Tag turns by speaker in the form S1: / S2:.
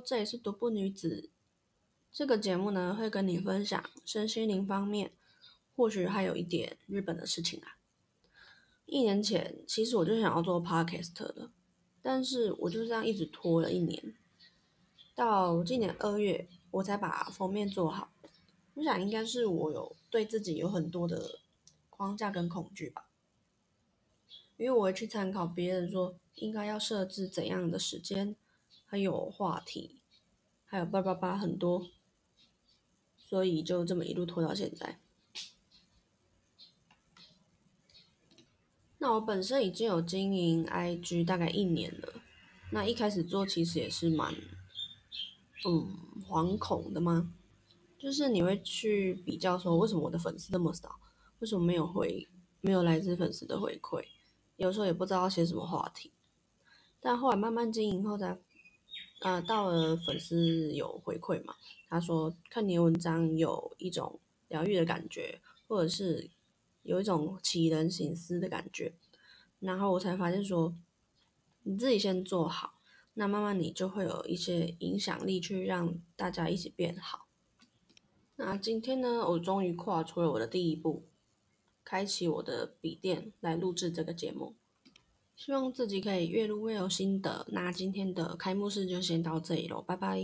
S1: 这里是独步女子。这个节目呢，会跟你分享身心灵方面，或许还有一点日本的事情啊。一年前，其实我就想要做 Podcast 的，但是我就这样一直拖了一年，到今年二月，我才把封面做好。我想应该是我有对自己有很多的框架跟恐惧吧，因为我会去参考别人说应该要设置怎样的时间，还有话题，还有叭叭叭很多，所以就这么一路拖到现在。那我本身已经有经营 IG 大概一年了，那一开始做其实也是蛮，嗯，惶恐的吗？就是你会去比较说，为什么我的粉丝这么少？为什么没有回，没有来自粉丝的回馈？有时候也不知道写什么话题。但后来慢慢经营后，才，呃，到了粉丝有回馈嘛，他说看你的文章有一种疗愈的感觉，或者是。有一种启人醒思的感觉，然后我才发现说，你自己先做好，那慢慢你就会有一些影响力去让大家一起变好。那今天呢，我终于跨出了我的第一步，开启我的笔电来录制这个节目，希望自己可以越录越有心得。那今天的开幕式就先到这里喽，拜拜。